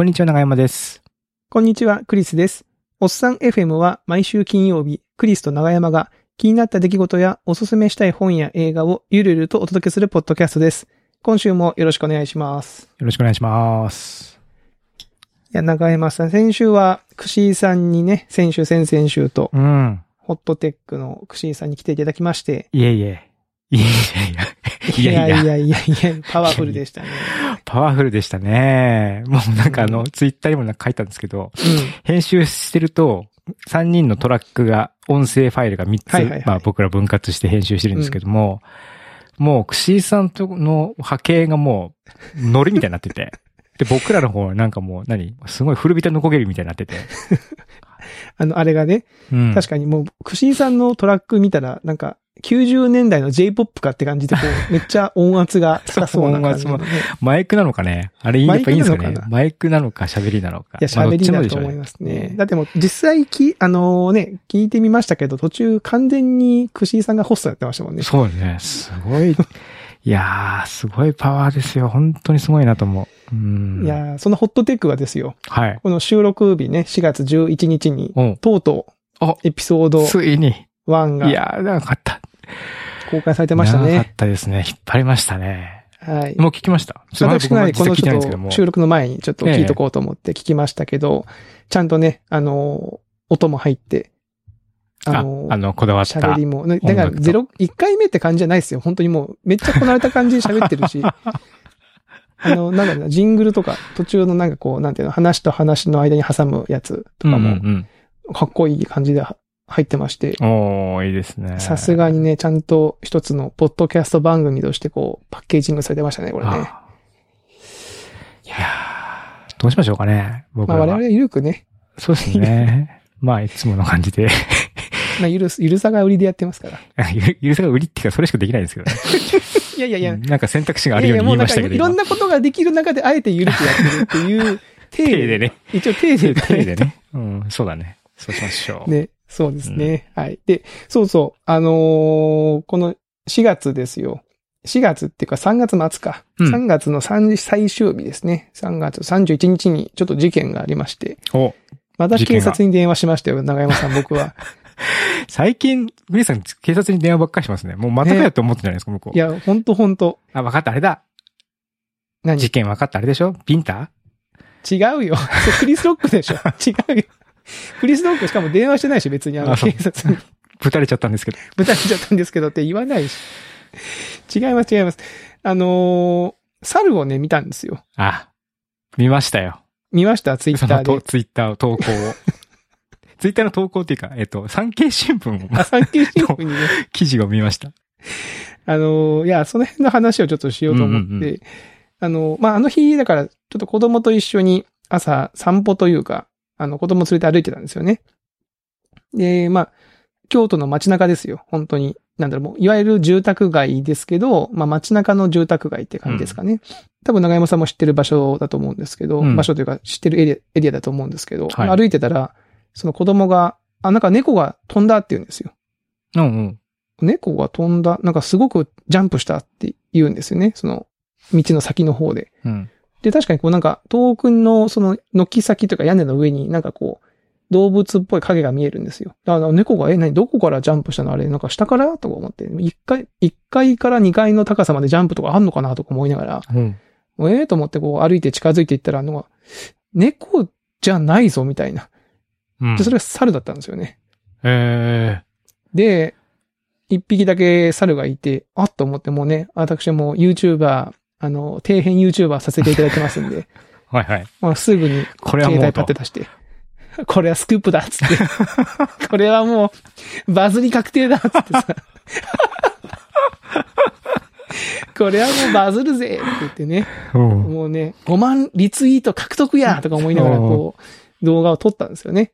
こんにちは、長山です。こんにちは、クリスです。おっさん FM は毎週金曜日、クリスと長山が気になった出来事やおすすめしたい本や映画をゆるゆるとお届けするポッドキャストです。今週もよろしくお願いします。よろしくお願いします。いや、長山さん、先週は、クシーさんにね、先週、先々週と、うん。ホットテックのクシーさんに来ていただきまして、いえいえ。いえいえいや。いやいやいやいやいや、パワフルでしたね。パワフルでしたね。もうなんかあの、ツイッターにもなんか書いたんですけど、編集してると、3人のトラックが、音声ファイルが3つ、まあ僕ら分割して編集してるんですけども、もう、クシーさんとの波形がもう、ノリみたいになってて、で、僕らの方はなんかもう、何すごい古びたのこげるみたいになってて。あの、あれがね、うん。確かにもう、クシーさんのトラック見たら、なんか、90年代の J-POP かって感じで、こう、めっちゃ音圧が高そうな感じのね、マイクなのかね？あれ、やっぱいいんですかね？マイクなのか喋りなのか？いや、まあ喋りだと思いますね。だってもう、実際き、あのね、聞いてみましたけど、途中完全にクシーさんがホストやってましたもんね。そうね。すごい。いやー、すごいパワーですよ。本当にすごいなと思う。うん。いやーそのホットテックはですよ、はい。この収録日ね、4月11日に、うん。とうとあう、エピソードついに。1がいやー、長かった。公開されてました長かっね。たですね。引っ張りましたね。はい。もう聞きました？私がね、このちょっ。と収録の前にちょっと聞いとこうと思って聞きましたけど、ちゃんとね、あのー音も入って、ああのーあの、こだわった。喋りも、ねだからゼロ、一回目って感じじゃないですよ。本当にもう、めっちゃこなれた感じで喋ってるし、あの、なんだろうな、ジングルとか、途中のなんかこう、なんていうの、話と話の間に挟むやつとうんうかも、んかっこいい感じでは入ってまして、うん。おー、いいですね。さすがにね、ちゃんと一つのポッドキャスト番組としてこう、パッケージングされてましたね、これね。あいやーどうしましょうかね。僕らは。まあ我々はゆるくね、そうですね。まあ、いつもの感じで。まあゆるす、ゆるさが売りでやってますから。ゆるさが売りっていうか、それしかできないんですけどね。いやいやいや、なんか選択肢があるように言いましたけど、いろんなことができる中であえてゆるくやってるっていう、手手でね。一応手で、手でね。うん、そうだね。そうしましょう。ね、そうですね。はい。で、そうそう、あのーこの4月ですよ。4月っていうか3月末か。うん3月の3最終日ですね。3月31日にちょっと事件がありまして。お、また事件が警察に電話しましたよ、長山さん、僕は。最近、グリーさん警察に電話ばっかりしますね。もうまたかよって思ってんじゃないですか、向こう。いや、ほんとほんと。あ、わかった、あれだ。何？事件わかった、あれでしょ？ビンタ？違うよ。クリス・ロックでしょ。違うよ。クリス・ロックしかも電話してないし、別にあの警察に。ぶたれちゃったんですけど。ぶたれちゃったんですけどって言わないし。違います、違います。あのー猿をね、見たんですよ。あ、見ましたよ。見ました、ツイッターで。そのとツイッター投稿を。ツイッターの投稿っていうか、えっと、産経新聞あ、の産経新聞にね、記事を見ました。あのーいや、その辺の話をちょっとしようと思って、うんうんうあのーまあ、あの日、だから、ちょっと子供と一緒に朝散歩というか、あの、子供連れて歩いてたんですよね。で、まあ、京都の街中ですよ、本当に。なんだろう、もう、いわゆる住宅街ですけど、まあ、街中の住宅街って感じですかね。多分、長山さんも知ってる場所だと思うんですけど、うん場所というか、知ってるエリア、エリアだと思うんですけど、はい歩いてたら、その子供が、あ、なんか猫が飛んだって言うんですよ。うんうん。猫が飛んだ、なんかすごくジャンプしたって言うんですよね。その、道の先の方で。うん。で、確かにこうなんか、遠くのその、軒先というか屋根の上になんかこう、動物っぽい影が見えるんですよ。だから猫が、え、何、どこからジャンプしたのあれ、なんか下からとか思って、一階、一階から二階の高さまでジャンプとかあんのかなとか思いながら、うん。もうええと思ってこう歩いて近づいていったら、あの、猫じゃないぞみたいな。うんで、それが猿だったんですよね。えで、一匹だけ猿がいて、あっと思ってもうね、私も YouTuber、あの、底辺 YouTuber させていただいてますんで、ー、はいはい。まあ、すぐに携帯パッて。出して、これはスクープだっつって、これはもう、バズり確定だっつってさ、これはもうバズるぜって言ってね、うん。もうね、5万リツイート獲得やとか思いながらこう、動画を撮ったんですよね。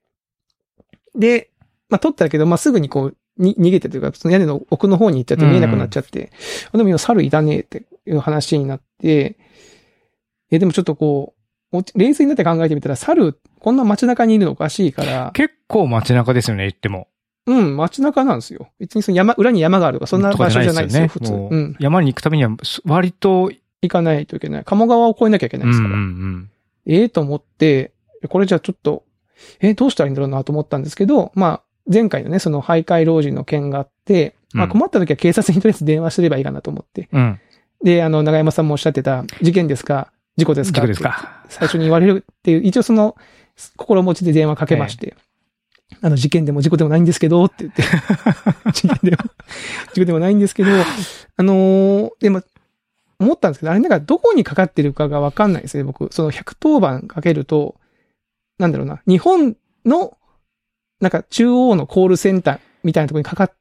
で、まあ撮ったけど、まあすぐにこう、に逃げてというか、その屋根の奥の方に行っちゃって見えなくなっちゃって、あでも今猿いたねっていう話になって、え、でもちょっとこう、お冷静になって考えてみたら、猿、こんな街中にいるのおかしいから、結構街中ですよね、言っても。うん、街中なんですよ。別にその山、裏に山があるとか、そんな場所じゃないですよ、普通。もううん。山に行くためには、割と、行かないといけない。鴨川を越えなきゃいけないですから。うんうんええと思って、これじゃあちょっと、えどうしたらいいんだろうなと思ったんですけど、まあ、前回のね、その徘徊老人の件があって、まあうん困った時は警察にとりあえず電話すればいいかなと思って。うん。で、あの、長山さんもおっしゃってた、事件ですか？事故ですか？事故ですか？最初に言われるっていう、一応その、心持ちで電話かけまして、あの、事件でも事故でもないんですけど、って言って、事件でも、事故でもないんですけど、あのーでも、思ったんですけど、あれなんかどこにかかってるかがわかんないですね、僕。その110番かけると、なんだろうな、日本の、なんか中央のコールセンターみたいなところにかかっ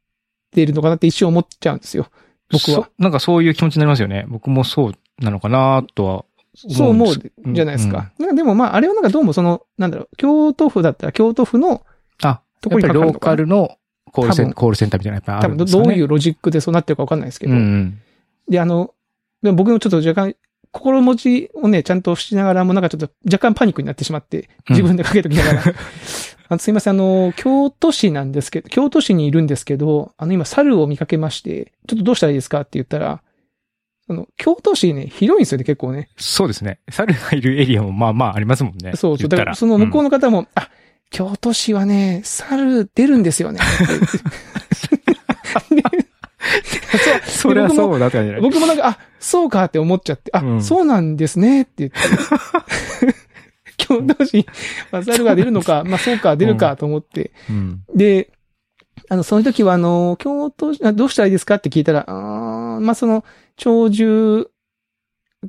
ているのかなって一瞬思っちゃうんですよ。僕はそ。なんかそういう気持ちになりますよね。僕もそうなのかなとはそう思うじゃないですか。なんかでもまあ、あれはなんかどうもその、なんだろう、京都府だったら京都府のあ、とこにかかるのかなカルのコールセン多分コールセンターみたいなのやっぱりあるんですかね。どういうロジックでそうなってるかわかんないですけど。うんうん。で、あの、でも僕もちょっと若干、心持ちをね、ちゃんとしながらもなんかちょっと若干パニックになってしまって、自分でかけときながら。あのすいません、あの、京都市なんですけど、京都市にいるんですけど、あの今猿を見かけまして、ちょっとどうしたらいいですかって言ったら、あの、京都市ね、広いんですよね、結構ね。そうですね。猿がいるエリアもまあまあありますもんね。そうそう。だから、その向こうの、の方も、あ、京都市はね、猿出るんですよね。でそりゃそうだったんじゃない僕もなんか、あ、そうかって思っちゃって、あ、うんそうなんですねって言って。京都市、まあ、猿が出るのか、まあそうか、出るかと思って。うん。で、あの、その時はあの、京都どうしたらいいですかって聞いたら、あーまあその、鳥獣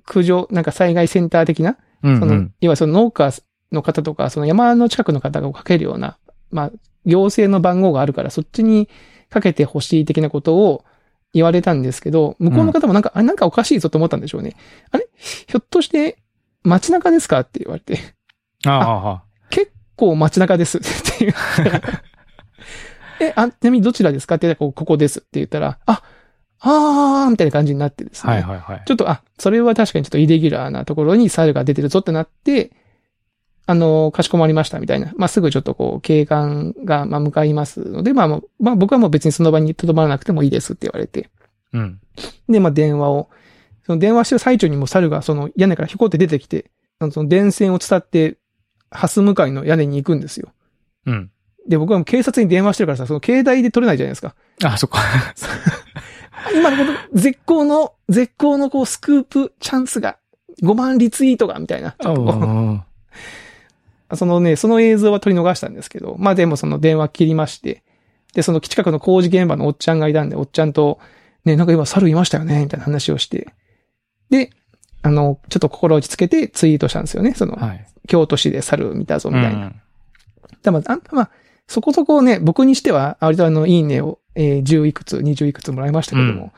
駆除、なんか災害センター的な、その。いわゆるその農家の方とか、その山の近くの方がかけるような、まあ、行政の番号があるから、そっちにかけてほしい的なことを言われたんですけど、向こうの方もなんか、あ、なんかおかしいぞと思ったんでしょうね。あれ？ひょっとして、街中ですか？って言われて、あああ、結構街中です。って言ったらえ、あ、ちなみにどちらですか？って言ったら、こここです。って言ったら、あ、あー、みたいな感じになってですね。はいはいはい。ちょっと、あ、それは確かにちょっとイレギュラーなところに猿が出てるぞってなって、あの、かしこまりましたみたいな。まあ、すぐちょっとこう、警官が、まあ、向かいますので、まあ、まあ、僕はもう別にその場に留まらなくてもいいですって言われて。うん。で、まあ、電話を、その電話してる最中にも猿がその屋根からひょこって出てきて、その電線を伝って、ハス向かいの屋根に行くんですよ。うん。で、僕はもう警察に電話してるからさ、その携帯で取れないじゃないですか。あ、そっか。今のこと、絶好の、絶好のこう、スクープチャンスが、5万リツイートが、みたいな。そのね、その映像は取り逃したんですけど、まあでもその電話切りまして、で、その近くの工事現場のおっちゃんがいたんで、おっちゃんと、ね、なんか今猿いましたよね、みたいな話をして、で、あの、ちょっと心落ち着けてツイートしたんですよね。その、はい。京都市で猿見たぞ、みたいな。うんでも、あんまあ、そこそこね、僕にしては、割とあの、いいねを、えー、10いくつ、20いくつもらいましたけども、うん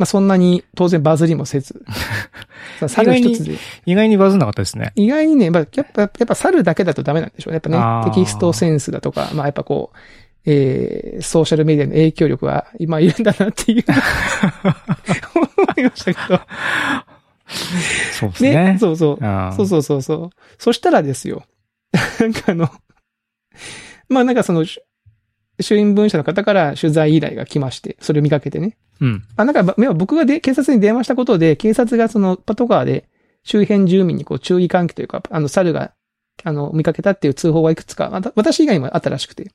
まあそんなに当然バズりもせず、猿一つで、意外にバズんなかったですね。意外にね、まあ、やっぱ、やっぱ猿だけだとダメなんでしょうね。やっぱね、テキストセンスだとか、まあやっぱこう、えー、ソーシャルメディアの影響力は今いるんだなっていう、思いましたけど。そうですねね。そうそう。そうそうそうそう。そしたらですよ。なんかあの、まあなんかその、し衆院文社の方から取材依頼が来まして、それを見かけてね。うん。あ、なんか僕がで、警察に電話したことで、警察がそのパトカーで周辺住民にこう注意喚起というか、あの、猿が、あの、見かけたっていう通報がいくつか、また私以外にもあったらしくて、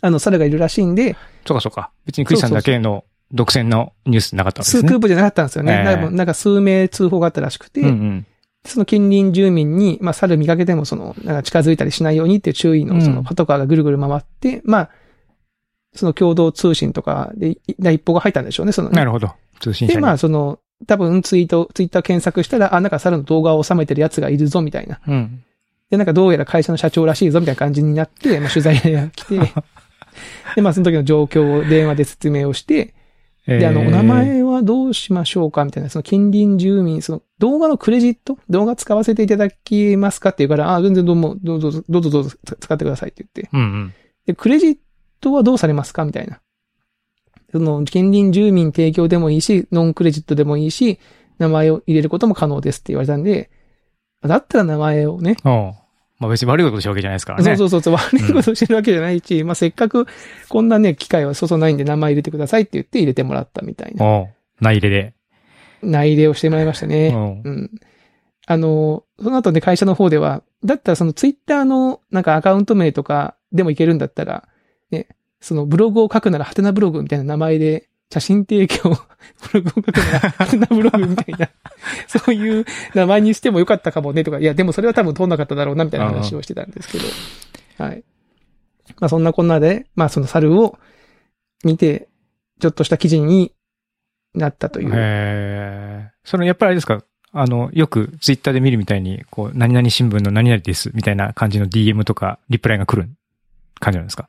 あの、猿がいるらしいんで、そうかそうか。別にクリスさんだけの独占のニュースなかったんですね。数クープじゃなかったんですよね。ええなんかなんか数名通報があったらしくて、うんうん。その近隣住民に、まあ、猿見かけても、その、なんか近づいたりしないようにっていう注意の、そうんの、パトカーがぐるぐる回って、まあ、その共同通信とかで、一報が入ったんでしょうね、その、なるほど。通信社で、に。まあ、その、多分ツイート、ツイッター検索したら、あ、なんか猿の動画を収めてるやつがいるぞ、みたいな。うん。で、なんかどうやら会社の社長らしいぞ、みたいな感じになって、まあ、取材が来て、で、まあ、その時の状況を電話で説明をして、で、あの、お名前はどうしましょうかみたいな、その近隣住民、その動画のクレジット？動画使わせていただけますかって言うから、あ、全然どうも、どうぞ、どうぞどうぞ使ってくださいって言って。うんうん。で、クレジットはどうされますか？みたいな。その、近隣住民提供でもいいし、ノンクレジットでもいいし、名前を入れることも可能ですって言われたんで、だったら名前をね、まあ別に悪いことしたわけじゃないですからね。そうそうそう悪いことしてるわけじゃないし、まあ、せっかくこんなね、機会はそうそうないんで名前入れてくださいって言って入れてもらったみたいな。内入れで。内入れをしてもらいましたね。うん。あの、その後ね、会社の方では、だったらそのツイッターのなんかアカウント名とかでもいけるんだったら、ね、そのブログを書くならハテナブログみたいな名前で、写真提供、ブログを書くなら ハテナブログみたいな、そういう名前にしてもよかったかもねとか、いや、でもそれは多分通んなかっただろうなみたいな話をしてたんですけど、はい。まあそんなこんなで、まあその猿を見て、ちょっとした記事になったという。へえ。その、やっぱりあれですか？あの、よくツイッターで見るみたいに、こう、何々新聞の何々です、みたいな感じの DM とか、リプライが来る感じなんですか？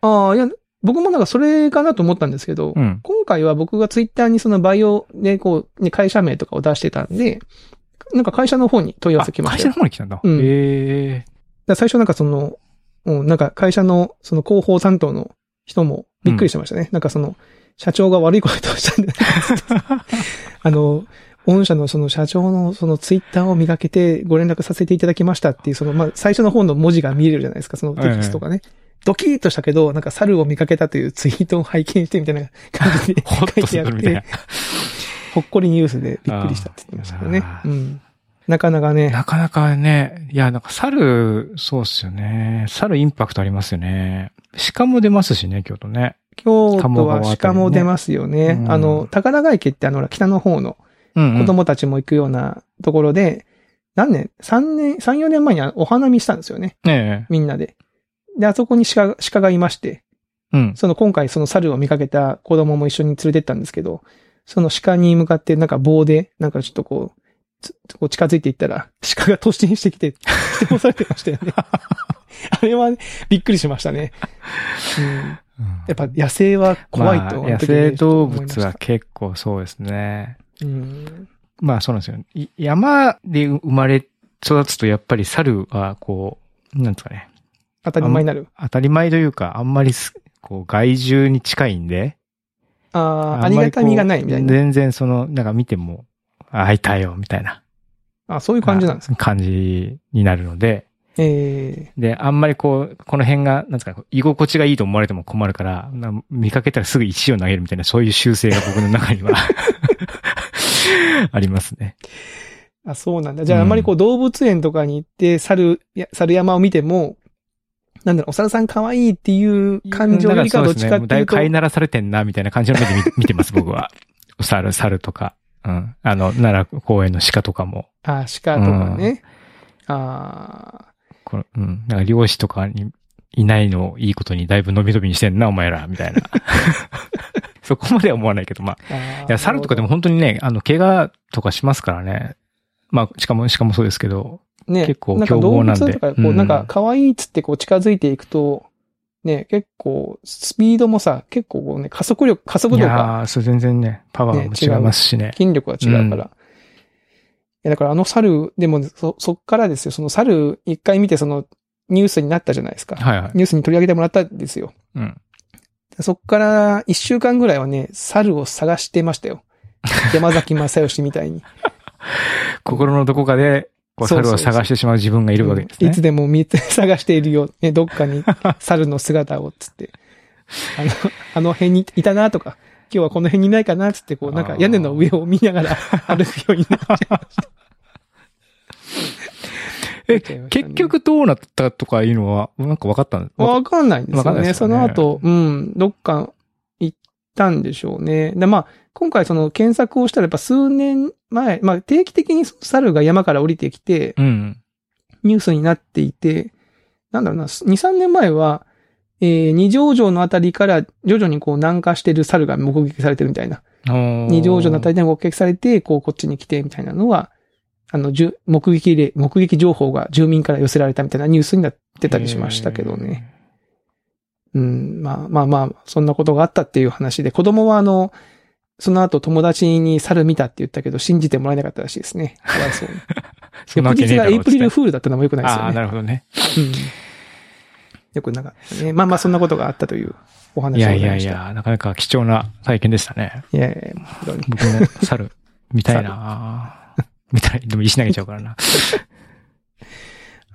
ああ、いや、僕もなんかそれかなと思ったんですけど、うん。今回は僕がツイッターにそのバイオでこう、ね、会社名とかを出してたんで、なんか会社の方に問い合わせ来ま会社したよ。の方に来たんだ。うんへえ。最初なんかその、うん、なんか会社のその広報担当の人もびっくりしてましたね。なんかその、社長が悪いことをしたんで、あの、御社のその社長のそのツイッターを磨けてご連絡させていただきましたっていう、その、まあ、最初の方の文字が見えるじゃないですか、そのテキストがね。ドキッとしたけど、なんか猿を見かけたというツイートを拝見してみたいな感じで ほっとするみたいな。ほっこりニュースでびっくりしたって言ってましたけどねあ。ーうん。なかなかね、なかなかね、いや、なんか猿、そうっすよね。猿インパクトありますよね。鹿も出ますしね、京都ね。京都は鹿も出ますよね。うんあの、宝ヶ池ってあの、北の方のうん、うん。子供たちも行くようなところで、何年 ?3 年、3、4年前にお花見したんですよね。ねみんなで。で、あそこに鹿、鹿がいまして、え。うん。その今回その猿を見かけた子供も一緒に連れてったんですけど、その鹿に向かってなんか棒で、なんかちょっとこう、つこう近づいていったら、鹿が突進してきて、して押されてましたよね。あれは、びっくりしましたね。うん、うんやっぱ野生は怖いと、まあ野生動物は結構そうですね。うん、まあそうなんですよ。い山で生まれ育つとやっぱり猿はこう、なんですかね。当たり前になる。当たり前というか、あんまりす、こう、害獣に近いんで。ああ、ありがたみがないみたいな。全然その、なんか見ても、あ、開いたよ、みたいな。あそういう感じなんですか？感じになるので。えで、あんまりこう、この辺が、なんですか、居心地がいいと思われても困るから、な見かけたらすぐ石を投げるみたいな、そういう習性が僕の中にはありますね。ー、あ、そうなんだ。じゃあ、あんまりこう動物園とかに行って、猿、猿山を見ても、なんだろう、お猿さん可愛いっていう感情よりかはどっちかっていうと、ぶ飼いならされてんな、みたいな感じの目で見 見てます、僕は。猿、猿とか。うん。あの、奈良公園の鹿とかも。あ、鹿とかね。あこのうん。なんか漁師とかにいないのをいいことにだいぶ伸び伸びにしてんな、お前ら、みたいな。そこまでは思わないけど、まあ。ーあー。いや、猿とかでも本当にね、あの、怪我とかしますからね。まあ、しかも、しかもそうですけど。ね、結構なんか動物とか、こう、うんなんか可愛いっつってこう近づいていくと、ね、結構、スピードもさ、結構こうね、加速力、加速い度が、やー、そう全然ね、パワーも違いますしね。筋力が違うから。いや、だからあの猿、でも、そ、そっからですよ、その猿、一回見てその、ニュースになったじゃないですか。はいはい。ニュースに取り上げてもらったんですよ。うん。そっから一週間ぐらいはね、猿を探してましたよ。山崎正義みたいに。心のどこかで、こう、そうそうそう猿を探してしまう自分がいるわけですね。いつでも見て、探しているよ。ね、どっかに猿の姿を、つって。あの、あの辺にいたなとか、今日はこの辺にいないかなつって、こう、なんか屋根の上を見ながら歩くようになっちゃいました。え、結局どうなったとかいうのは、なんか分かったんわかんないんですよね。んないですよねその後、うん、どっか行ったんでしょうね。で、まあ、今回その検索をしたらやっぱ数年前、まあ定期的に猿が山から降りてきて、うん。ニュースになっていて、なんだろうな、2、3年前は、えー、二条城のあたりから徐々にこう南下してる猿が目撃されてるみたいな。二条城のあたりで目撃されて、こうこっちに来てみたいなのは、あの、目撃例、目撃情報が住民から寄せられたみたいなニュースになってたりしましたけどね。。うん、まあまあまあ、そんなことがあったっていう話で、子供はあの、その後友達に猿見たって言ったけど、信じてもらえなかったらしいですね。かわいそうに。翌日がエイプリルフールだったのもよくないですよね。ああ、なるほどね。うん。よくなかったね。まあまあそんなことがあったというお話いやいやいや、なかなか貴重な体験でしたね。いやいや僕も猿、見たいな見たい。でも石投げちゃうからな。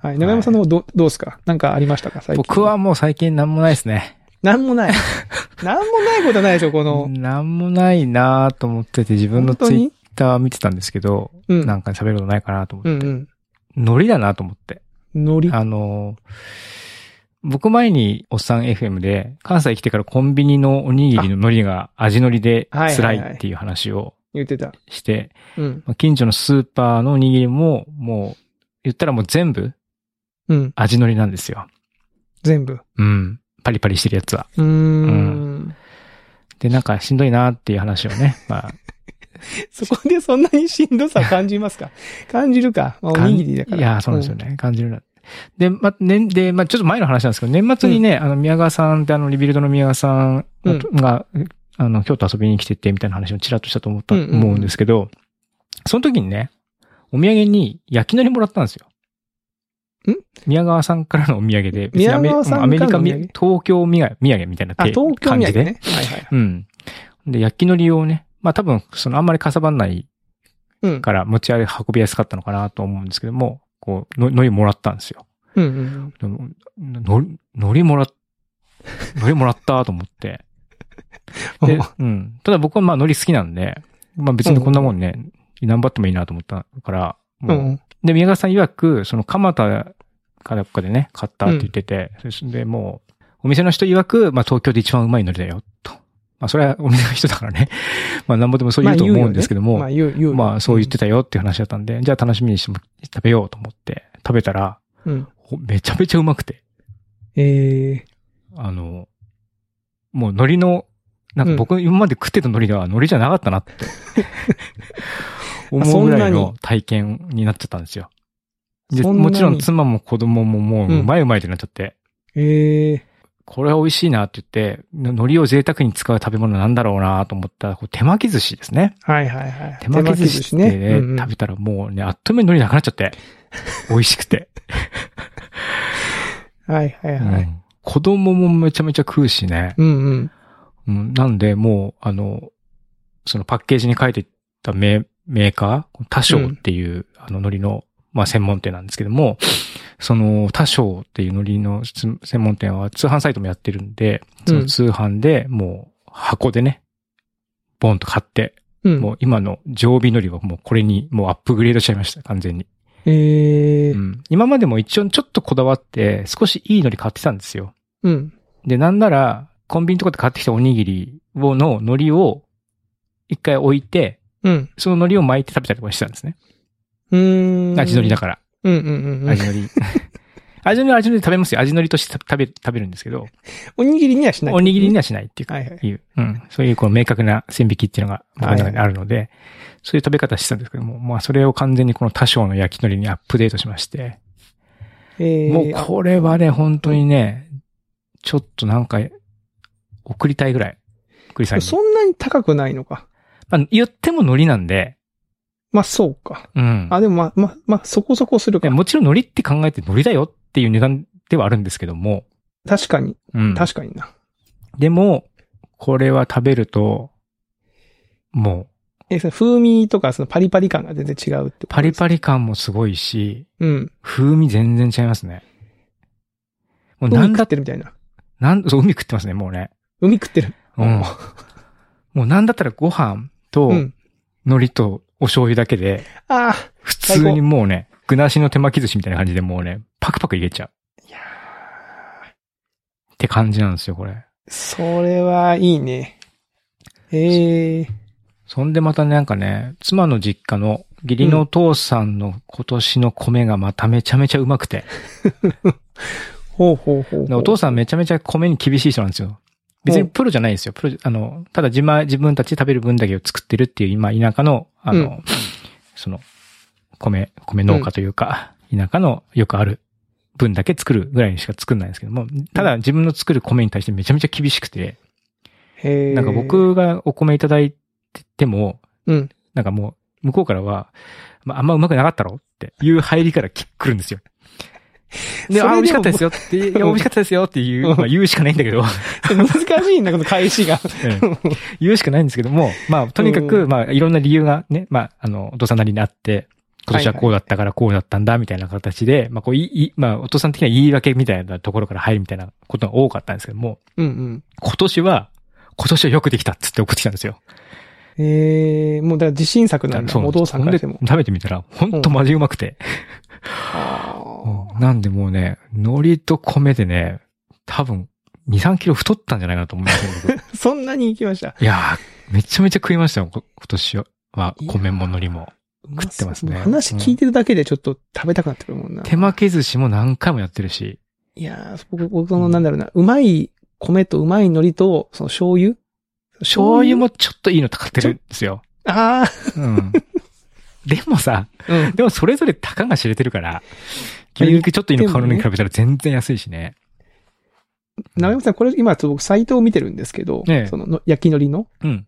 はい。長山さんの方どうどうですか？なんかありましたか？最近。僕は。もう最近なんもないですね。なんもない。なんもないことないでしょこの。なんもないなと思ってて自分のツイッター見てたんですけど、うん。なんか喋ることないかなと思って。うんうん。海苔だなと思って。海苔。あの、僕前におっさん FM で、関西来てからコンビニのおにぎりの海苔が味海苔で辛いっていう話を言ってた。して、うん。まあ近所のスーパーのおにぎりも、もう、言ったらもう全部うん。味海苔なんですよ。全部？うん。パリパリしてるやつは。うーん。で、なんかしんどいなっていう話をね、まあ、そこでそんなにしんどさ感じますか？感じるか。まあ、おにぎりだから。いや、そうなんですよね。感じるな。で、ま、ね、で、まあ、ちょっと前の話なんですけど、年末にね、あの、宮川さんってあの、リビルドの宮川さんうんが、あの、京都遊びに来てて、みたいな話をちらっとしたと思った、うんうんうん思うんですけど、その時にね、お土産に焼き海苔もらったんですよ。ん宮川さんからのお土産で、アメ宮川さんからのアメリカ東京土産土産みたいな感じで。土産ね。はいはい。うん。で、焼き海苔をね、まあ多分、そのあんまりかさばんないうん。から持ち運びやすかったのかなと思うんですけども、こう、の海苔もらったんですよ。うんうんでものり、海苔もらっ、海苔もらったと思って。で、うん。ただ僕はまあ海苔好きなんで、まあ別にこんなもんね、頑張ってもいいなと思ったから、うん。うもう、ん。で、宮川さん曰く、その蒲田かどっかでね、買ったって言ってて、それでもう、お店の人曰く、まあ東京で一番うまい海苔だよ、と。まあそれはお店の人だからね。まあなんぼでもそう言うと思うんですけども、まあ。まあそう言ってたよっていう話だったんで、じゃあ楽しみにしても食べようと思って食べたら、うん。ほめちゃめちゃうまくて、ええあの、もう海苔の、なんか僕今まで食ってた海苔が海苔じゃなかったなって 思うぐらいの体験になっちゃったんですよ。でもちろん妻も子供ももううまいうまいってなっちゃって、ええこれは美味しいなって言って、の海苔を贅沢に使う食べ物なんだろうなと思ったら、こう手巻き寿司ですね。はいはいはい。手巻き寿司ってね、うんうん食べたらもうね、あっという間に海苔なくなっちゃって。美味しくて。はいはいはい。うん子供もめちゃめちゃ食うしね。うんうん。うん、なんで、もう、あの、そのパッケージに書いてたメメーカー、多少っていう、あの、海苔の、まあ、専門店なんですけども、その、多少っていう海苔のつ専門店は通販サイトもやってるんで、その通販でもう箱でね、ボンと買って、うん。もう今の常備海苔はもうこれにもうアップグレードしちゃいました、完全に。ええうん、今までも一応ちょっとこだわって少しいい海苔買ってたんですよ。うん。で、なんなら、コンビニとかで買ってきたおにぎりを、の海苔を一回置いて、うん。その海苔を巻いて食べたりとかしてたんですね。うーん。味海苔だから。うんうんうんうん。味海苔。味海苔は味海苔食べますよ。味海苔として食べ、食べるんですけど、おにぎりにはしない。おにぎりにはしないっていうか、はいはい。いう、うん。そういうこう明確な線引きっていうのが僕の中にあるので、そういう食べ方してたんですけども、まあそれを完全にこの多少の焼き海苔にアップデートしまして、ええもうこれはね、本当にね、ちょっとなんか、送りたいぐらい。クリさんに。そんなに高くないのか。まあ、言っても海苔なんで、まあそうか。うん。あ、でもまあ、まあ、まあ、そこそこするか。もちろん海苔って考えて海苔だよっていう値段ではあるんですけども、確かに。うん。確かにな。でも、これは食べると、もえ、その風味とかそのパリパリ感が全然違うってう、パリリ。パリ感もすごいし、うん。風味全然違いますね。もう海食なんだっ、てるみたいな。なん、そう、海食ってますね、もうね。海食ってる。うん。もうなんだったらご飯とうん。海苔とお醤油だけで、ああ。普通にもうね、具なしの手巻き寿司みたいな感じでもうね、パクパクいけちゃう。いやって感じなんですよ、これ。ーそれはいいね。ええそんでまたねなんかね、妻の実家の義理のお父さんの今年の米がまためちゃめちゃうまくて。ほうほうほうお父さんめちゃめちゃ米に厳しい人なんですよ。別にプロじゃないんですよ。プロ、あの、ただ自分自分たちで食べる分だけを作ってるっていう今田舎の、あの、うんその、米、米農家というか、田舎のよくある分だけ作るぐらいにしか作んないんですけども、ただ自分の作る米に対してめちゃめちゃ厳しくて、へえ。なんか、僕がお米いただいても、うん。なんかもう、向こうからは、まあ、あんまうまくなかったろっていう入りから来るんですよ。で、あ、美味しかったですよって、いや、美味しかったですよっていう、うんまあ言うしかないんだけど、難しいんだ、この返しが。うん言うしかないんですけども、まあ、とにかうく、まあ、いろんな理由がね、まあ、あの、お父さんなりにあって、今年はこうだったからこうだったんだ、みたいな形で、まあ、こう、いい、まあ、お父さん的には言い訳みたいなところから入るみたいなことが多かったんですけども、うんうん。今年は、今年はよくできたっつって送ってきたんですよ。ええもうだから自信作なんだ。そうお父さんからしても食べてみたら、ほんとマジうまくて。あうんなんでもうね、海苔と米でね、多分、2、3キロ太ったんじゃないかなと思います そんなに行きました？いやー、めちゃめちゃ食いましたよ、こ今年は。米も海苔も。食ってますね話聞いてるだけでちょっと食べたくなってくるもんな。手巻き寿司も何回もやってるし。いやー、僕、僕その、なんだろうな、うまい米とうまい海苔と、その醤油？醤油もちょっといいのかかってるんですよ。あうん。でもさ、あ、うん。でもそれぞれたかが知れてるから、牛肉ちょっといいの買うのに比べたら全然安いしね。長山さん、これ今、ちょっと僕、サイトを見てるんですけど、ええそのの、焼き海苔の。うん。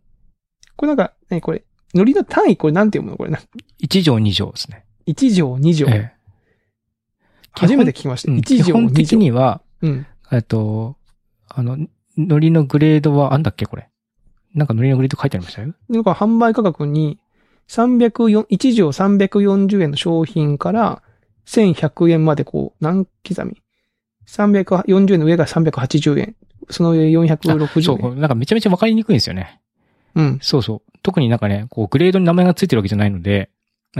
これなんか、ね、これ、海苔の単位、これなんて読むの？これな。1錠2錠ですね。1錠、2錠。ええ初めて聞きました。うん1錠、基本2的錠。には、うん。えっと、あの、海苔のグレードは、あんだっけこれ？なんか海苔のグレード書いてありましたよなんか販売価格に、304、1錠340円の商品から、1100円までこう、何刻み ?340 円の上が380円。その上460円。そう、なんかめちゃめちゃわかりにくいんですよね。うん。そうそう。特になんかね、こう、グレードに名前がついてるわけじゃないので、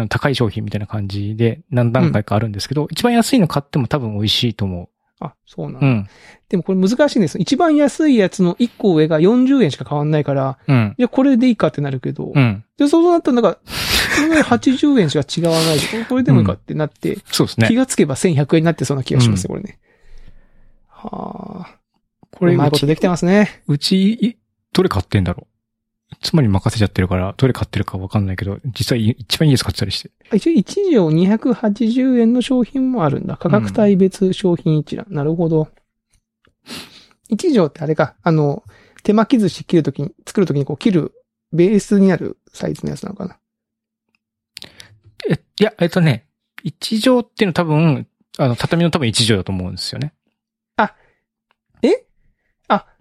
高い商品みたいな感じで何段階かあるんですけど、一番安いの買っても多分美味しいと思あ、そうなんう。だ。うん。でもこれ難しいんです。一番安いやつの1個上が40円しか変わんないから、うん。いや、これでいいかってなるけど、うん。で、そうなったらなんか、そのぐらい80円しか違わないで、これでもいいかってなって、そうですね気。がつけば1100円になってそうな気がしますよ、これね。はあ。これ、うまいことできてますね。うち、いどれ買ってんだろう？妻に任せちゃってるから、どれ買ってるかわかんないけど、実際一番いいやつ買ってたりして。一応1錠280円の商品もあるんだ。価格帯別商品一覧。なるほど。1錠ってあれか、あの、手巻き寿司切るときに、作るときにこう切るベースになるサイズのやつなのかな。え、いや、えっとね、一畳っていうのは多分、あの、畳の多分一畳だと思うんですよね。あ、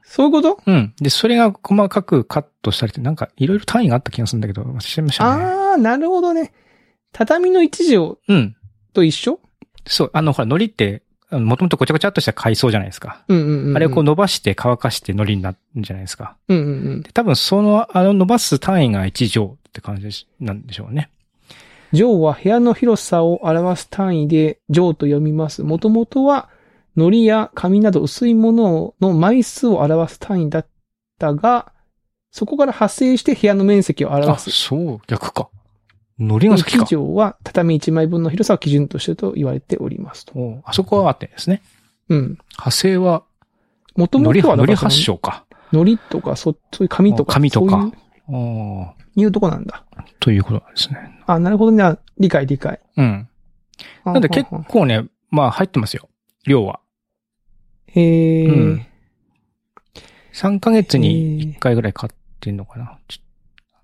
そういうこと？うん。で、それが細かくカットしたりって、なんか、いろいろ単位があった気がするんだけど、忘れちゃいましたね。ああ、なるほどね。畳の1錠うん。と一緒？そう、あの、ほら、海苔って、もともとごちゃごちゃっとした海藻じゃないですか。うんうんうんうん。あれをこう伸ばして乾かして海苔になるんじゃないですか。うんうんうん。で多分その、あの伸ばす単位が1畳って感じしなんでしょうね。錠は部屋の広さを表す単位で錠と読みます。もともとは、糊や紙など薄いものの枚数を表す単位だったが、そこから派生して部屋の面積をあ、表す。そう、逆か。海苔が先か1。錠は畳1枚分の広さを基準としてると言われておりますと。おあそこはあってですね。うん。派生は、もともとはだから海苔発祥か。糊とか、そ、そういう紙とか。あ紙とかそうあいういうとこなんだ。あ、ということなんですね。あ、なるほどね。あ理解理解。うん。なんで結構ね、まあ入ってますよ。量は。へえ、うん。3ヶ月にへー。1回ぐらい買ってんのかな。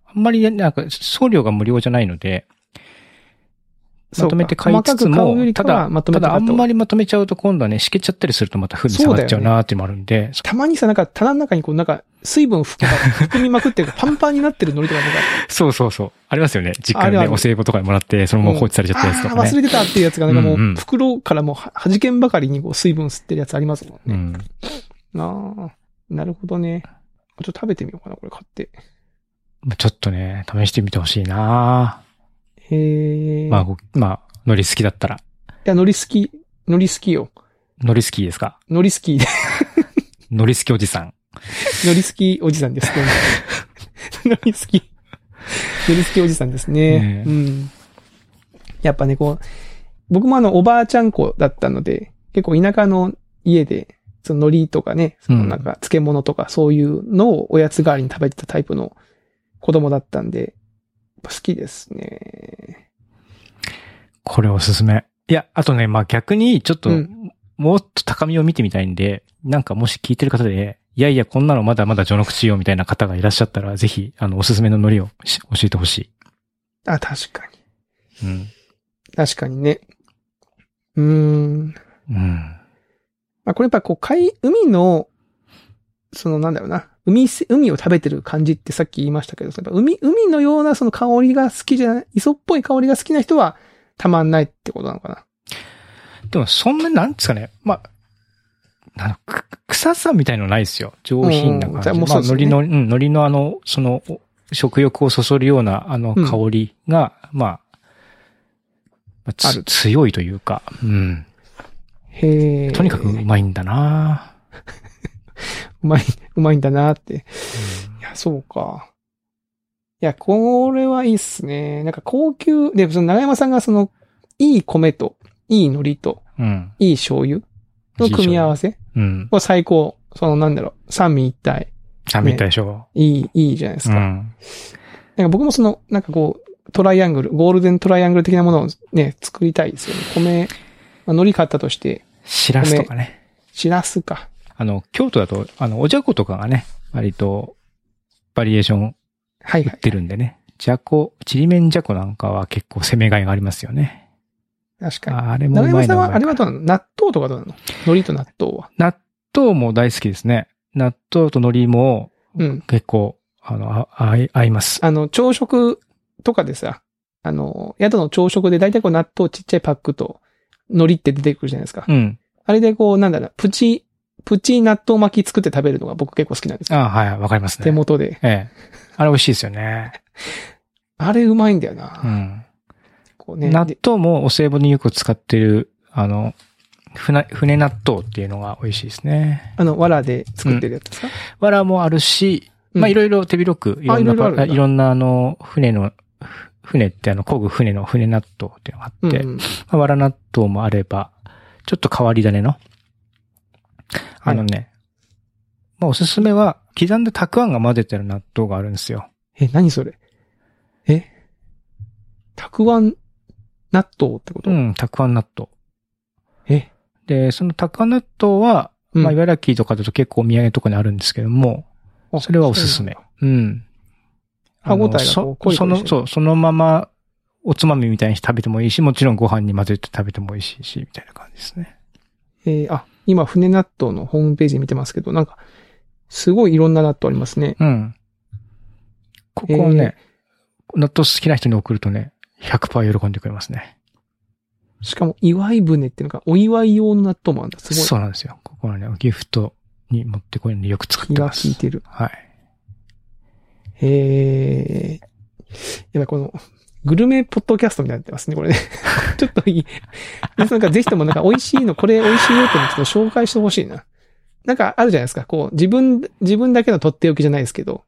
あんまりね、なんか送料が無料じゃないので、まとめて買いつつもただ、はまとめただあんまりまとめちゃうと今度はね、しけちゃったりするとまた風に下がっちゃうなーってもあるんで、たまにさ、なんか棚の中にこう、なんか水分含ま含みまくってるパンパンになってる海苔とかなんか、そうそうそう。ありますよね。実家でね、お歳暮とかにもらって、そのまま放置されちゃったやつとかね。忘れてたっていうやつがなんかもう、うんうん袋からもうは弾けんばかりにこう水分吸ってるやつありますもんね。うん。ああ、なるほどね。ちょっと食べてみようかな、これ買って。まあちょっとね、試してみてほしいなへえ。まあ、ごまあ、海苔好きだったら。いや、海苔好き、海苔好きよ。海苔好きですか？海苔好きで、海苔好きおじさん。海苔好きおじさんです。海苔好き。海苔好きおじさんですね。ねえうん。やっぱね、こう、僕もあの、おばあちゃん子だったので、結構田舎の家で、その海苔とかね、そのなんか漬物とかそういうのをおやつ代わりに食べてたタイプの子供だったんで、好きですね。これおすすめ。いや、あとね、まあ逆に、ちょっと、うんもっと高みを見てみたいんで、なんかもし聞いてる方で、いやいや、こんなのまだまだ序の口よみたいな方がいらっしゃったら、ぜひ、あの、おすすめの海苔をし教えてほしあ、確かに。い。うん。確かにね。うーん。うん。まあ、これやっぱこう、海、海の、そのなんだろうな、海せ、海を食べてる感じってさっき言いましたけど、やっぱ海、海のようなその香りが好きじゃない、磯っぽい香りが好きな人はたまんないってことなのかな。でも、そんな、なんですかね。まあ、あの、く臭さみたいのないですよ。上品な感じ。うんじゃあもうまあ、そうですね海苔の、うん、海苔のあの、その、お食欲をそそるような、あのうん香りが、まあ、まあつある強いというか、うん。へえ。とにかくうまいんだな うまい、うまいんだなって。いや、そうか。いや、これはいいっすね。なんか高級、で、その長山さんがその、いい米と、いい海苔と、うん。いい醤油の組み合わせうん。は最高。その、なんだろう、三味一体。あ、見たでしょいい、いいじゃないですか。うん。なんか僕もその、なんかこう、トライアングル、ゴールデントライアングル的なものをね、作りたいですよね。米、まあ、海苔買ったとして、しらすとかね。しらすか。あの、京都だと、あの、おじゃことかがね、割と、バリエーション。売ってるんでね。じゃこ、ちりめんじゃこなんかは結構攻めがいがありますよね。確かに。ああれもうまいの長山さんは、あれはとどうな豆とかどうなの？海苔と納豆は？納豆も大好きですね。納豆と海苔もうん。結構、あの、あ合い合います。あの、朝食とかでさ、あの、宿の朝食で大体こう納豆ちっちゃいパックと海苔って出てくるじゃないですか。うん。あれでこう、なんだろう、プチ、プチ納豆巻き作って食べるのが僕結構好きなんですよ。あはい、わかりますね。手元で。ええ。あれ美味しいですよね。あれうまいんだよな。うん。こうね。納で豆もお歳暮によく使ってる、あの、船、船納豆っていうのが美味しいですね。あの、藁で作ってるやつですか、わらもあるし、うん。まあいろいろ手広く、いろんなパ、いろいろあるんだ。いろんなあの、船の、船ってあの、漕ぐ船の船納豆って。いうのがあって、うんうん。まあ、わら納豆もあれば、ちょっと変わり種の、あのね、まあおすすめは、刻んでたくあんが混ぜてる納豆があるんですよ。え、何それ？え？たくあん納豆ってこと、うん、たくあん納豆。え？で、そのたくあん納豆は、うんまあ茨城とかだと結構お土産とかにあるんですけども、あそれはおすすめそうなん。歯応えがそその、そう、そのまま、おつまみみたいに食べてもいいし、もちろんご飯に混ぜて食べても美味しいし、みたいな感じですね。えーあ、今、船納豆のホームページ見てますけど、なんか、すごいいろんな納豆ありますね。うん。ここはね、納豆好きな人に送るとね、100%喜んでくれますね。しかも、祝い船っていうのが、お祝い用の納豆もあるんだ。すごい。そうなんですよ。ここはね、ギフトに持ってこいのでよく使っ気がてます。利いてる。はい。へえ。やっぱこの、グルメポッドキャストみたいになってますね、これね。ちょっといい。なんかぜひともなんか美味しいの、これ美味しいよってのちょっと紹介してほしいな。なんかあるじゃないですか。こう、自分、自分だけのとっておきじゃないですけど、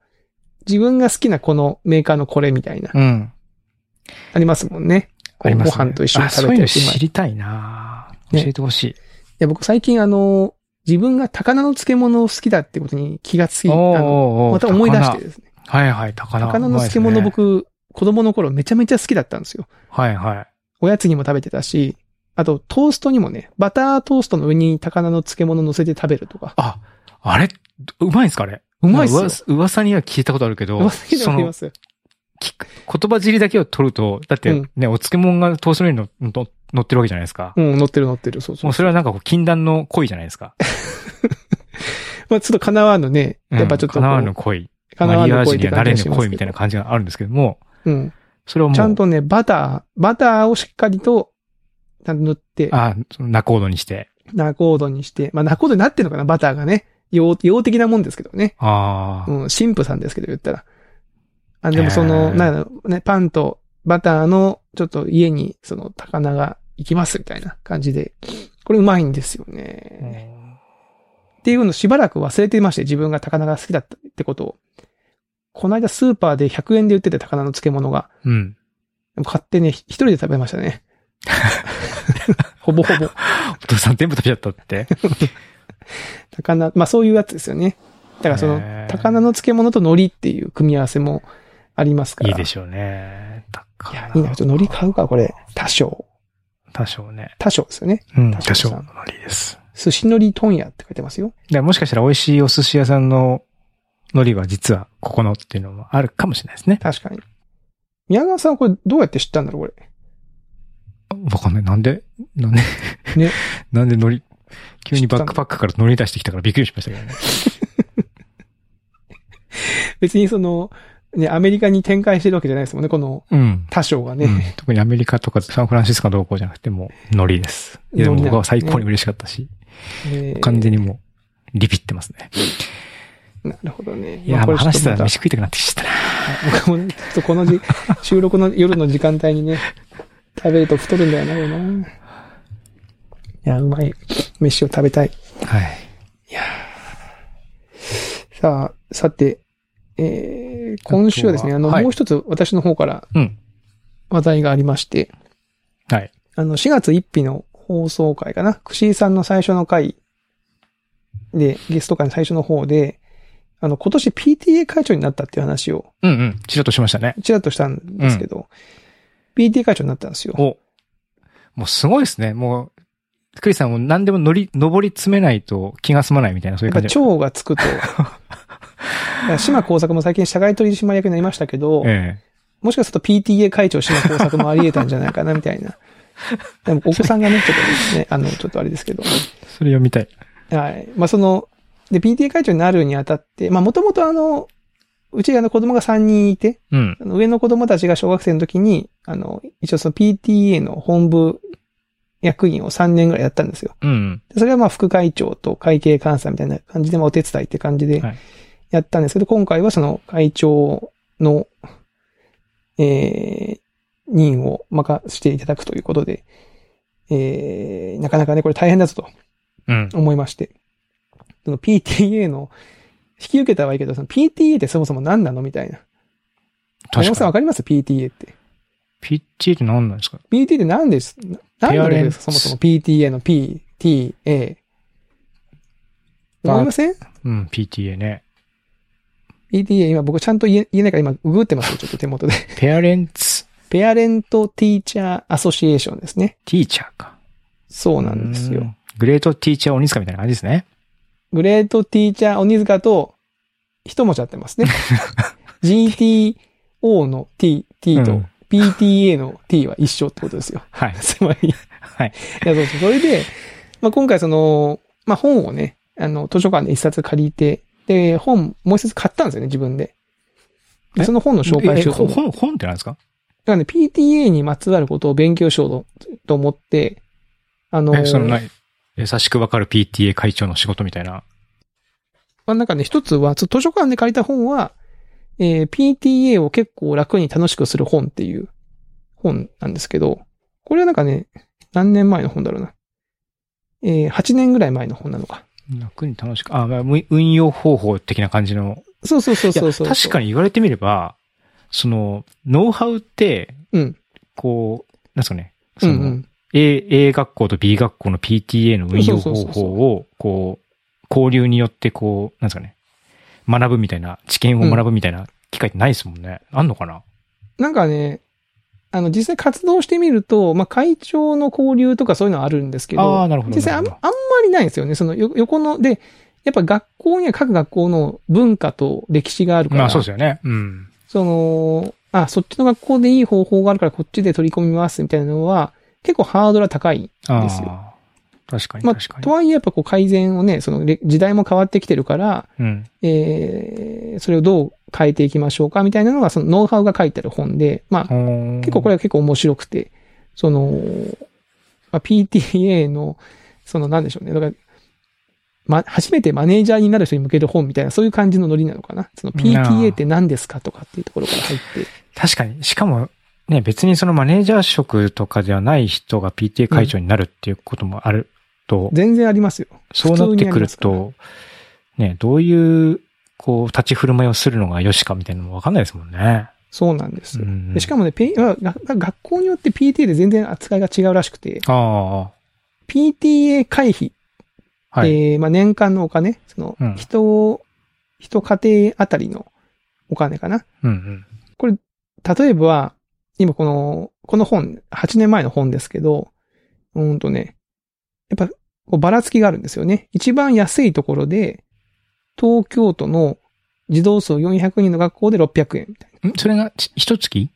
自分が好きなこのメーカーのこれみたいな、うん。ありますもんね。あります、ね。ご飯と一緒にあそういうの食べてるうまい知りたいなね教えてほしい。いや、僕最近あの、自分が高菜の漬物を好きだってことに気がつき、あおーの、また思い出してですね。はいはい、高菜。高菜の漬物ね。僕、子供の頃めちゃめちゃ好きだったんですよ。はいはい。おやつにも食べてたし、あとトーストにもね、バタートーストの上に高菜の漬物乗せて食べるとか。あ、あれ、うまいんすかあれ？うまいっすよ。噂噂には聞いたことあるけど、噂にはあります言葉尻だけを取ると、だってうんね、お漬物がトーストにのの乗ってるわけじゃないですか。うん、乗ってる乗ってる。そうそうもう。それはなんかこう禁断の恋じゃないですか。まあちょっと叶わぬね、やっぱちょっとこう。かなわぬ恋。叶わぬ恋にはなれぬ恋みたいな感じがあるんですけども、うん。それをもう、ちゃんとね、バター、バターをしっかりと、ちゃんと塗って、あ、その仲人にして。ナコードにして、まあナコードになってるのかな、バターがね。用、用的なもんですけどね。ああ、うん、神父さんですけど言ったら。あ、でもそへの、ーなんね、パンとバターの、ちょっと家に、その、高菜が行きますみたいな感じで。これうまいんですよね。っていうのをしばらく忘れてまして、自分が高菜が好きだったってことを。この間スーパーで100円で売ってて高菜の漬物が。うん。買ってね、一人で食べましたね。ほぼほぼ。お父さん全部食べちゃったって。高菜、まあそういうやつですよね。だからその高菜の漬物と海苔っていう組み合わせもありますから。いいでしょうね。高いや、いいな。ちょっと海苔買うか、これ。多少。多少ね。多少ですよね。うん、多少の海苔です。寿司海苔問屋って書いてますよ。でもしかしたら美味しいお寿司屋さんの海苔は実はここのっていうのもあるかもしれないですね。確かに。宮川さんはこれどうやって知ったんだろう、これ？わかんない。なんで？なんで？ね。なんで海苔急にバックパックから海苔出してきたからびっくりしましたけどね。別にその、ね、アメリカに展開してるわけじゃないですもんね、このうん。多少がね。うん特にアメリカとかサンフランシスコどうこうじゃなくてもう海苔です。いやでも僕は最高に嬉しかったし、えー完全にもうリピってますね。なるほどね。いや、もう話したら飯食いたくなってきちゃったな。僕もね、ちょっとこのじ、収録の夜の時間帯にね、食べると太るんだよな、これな。いや、うまい飯を食べたい。はい。さあ、さて、えー、今週はですね、あの、ははいもう一つ私の方からうん。話題がありまして、はい。あの、4月1日の放送回かな？くしーさんの最初の回で、ゲスト会の最初の方で、あの、今年 PTA 会長になったっていう話を、うんうん。ちらっとしましたね。ちらっとしたんですけど、PTA 会長になったんですよ。お。もうすごいですね。もう、クリスさんも何でも乗り、登り詰めないと気が済まないみたいな、そういう感じ。蝶がつくと、島工作も最近社外取締役になりましたけど、えもしかすると PTA 会長島工作もあり得たんじえたんじゃないかな、みたいな。でもお子さんがね、ちょっとね、あの、ちょっとあれですけど。えそれ読みたい。はい。まあ、その、で、PTA 会長になるにあたって、まあ、もともとあの、うちあの子供が3人いて、うん。上の子供たちが小学生の時に、あの、一応その PTA の本部役員を3年ぐらいやったんですよ。うん。でそれはまあ副会長と会計監査みたいな感じで、まあお手伝いって感じではいやったんですけど、今回はその会長の、えー、任を任せていただくということで、えー、なかなかね、これ大変だぞとうん。思いまして。その PTA の、引き受けたはいいけど、その PTA ってそもそも何なのみたいな。確かに。わかります ?PTA って。PTA って何なんですか？PTA って何です？な何の略ですか？そもそも PTA の PTA。思いません？うん、PTA ね。PTA 今僕ちゃんと言え言えないから今ググってますよ。ちょっと手元で。ペアレンツペアレントティーチャーアソシエーションですね。ティーチャーか。そうなんですよ。うん。グレートティーチャー鬼塚みたいな感じですね。グレートティーチャー鬼塚と一文字合ってますね。GTO の T、T とうん PTA の T は一緒ってことですよ。はい。つまり。いはい。や、そうそう。それで、まあ、今回その、まあ、本をね、あの、図書館で一冊借りて、で、本、もう一冊買ったんですよね、自分で。その本の紹介しようと本、本って何ですか？だからね、PTA にまつわることを勉強しようとと思って、あのえ、そのない、優しくわかる PTA 会長の仕事みたいな？まあ、なんかね、一つは、つ図書館で借りた本は、えー PTA を結構楽に楽しくする本っていう本なんですけど、これはなんかね、何年前の本だろうな。えー8年ぐらい前の本なのか。楽に楽しく、あ、まあ運運用方法的な感じの。そうそうそうそうそう。確かに言われてみれば、その、ノウハウって、うん。こう、なんですかね。うその、んうん。A、A 学校と B 学校の PTA の運用方法を、こう、交流によって、こう、なんですかね。学ぶみたいな、知見を学ぶみたいな機会ってないですもんね。あんのかな？なんかね、あの、実際活動してみると、まあ、会長の交流とかそういうのはあるんですけど、ああ、なるほど。実際あんあんまりないんですよね。そのよ横の、で、やっぱ学校には各学校の文化と歴史があるから、まあそうですよね。うん。その、あ、そっちの学校でいい方法があるからこっちで取り込みますみたいなのは、結構ハードルは高い。あですよあ。確かにまあ。とはいえやっぱこう改善をね、そのれ時代も変わってきてるから、うん。えー、それをどう変えていきましょうかみたいなのがそのノウハウが書いてある本で、まあ、結結構これは結構面白くて、その、まあ、PTA の、そのなんでしょうね。だから、ま、初めてマネージャーになる人に向ける本みたいな、そういう感じのノリなのかな。その PTA って何ですかとかっていうところから入って。確かに。しかも、ね、別にそのマネージャー職とかではない人が PTA 会長になるっていうこともあると、全然ありますよ。そうなってくると、ね、どういう、こう、立ち振る舞いをするのがよしかみたいなのもわかんないですもんね。そうなんです。うんでしかもね、ペ学校によって PTA で全然扱いが違うらしくて、あ PTA 会費あ、はい。えーまあ、年間のお金、そのうん、人を、人家庭あたりのお金かな。うんうん。例えば、今この、この本、8年前の本ですけど、うーんとね、やっぱ、こうばらつきがあるんですよね。一番安いところで、東京都の児童数400人の学校で600円みたいな。ん？それが、ち一月？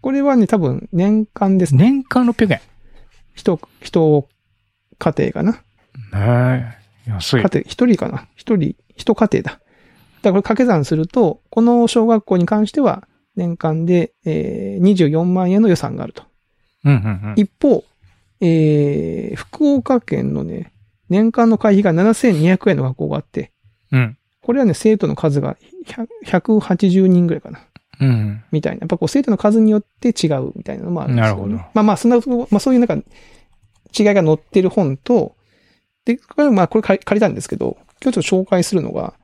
これはね、多分年間ですね。年間600円。人、人家庭かな。ねえ。安い家。庭、一人かな一人、一家庭だ。だからこれ掛け算すると、この小学校に関しては、年間で、えー、24万円の予算があると。うんうんうん。一方、えー、福岡県のね、年間の会費が7200円の学校があって、うん。これはね、生徒の数が100 180人ぐらいかな。うん。みたいな。やっぱこう生徒の数によって違うみたいなのもあるんですよ、ね。なるほどまあまあ、そんな、まあそういうなんか、違いが載ってる本と、で、これまあこれ借りたんですけど、今日ちょっと紹介するのが、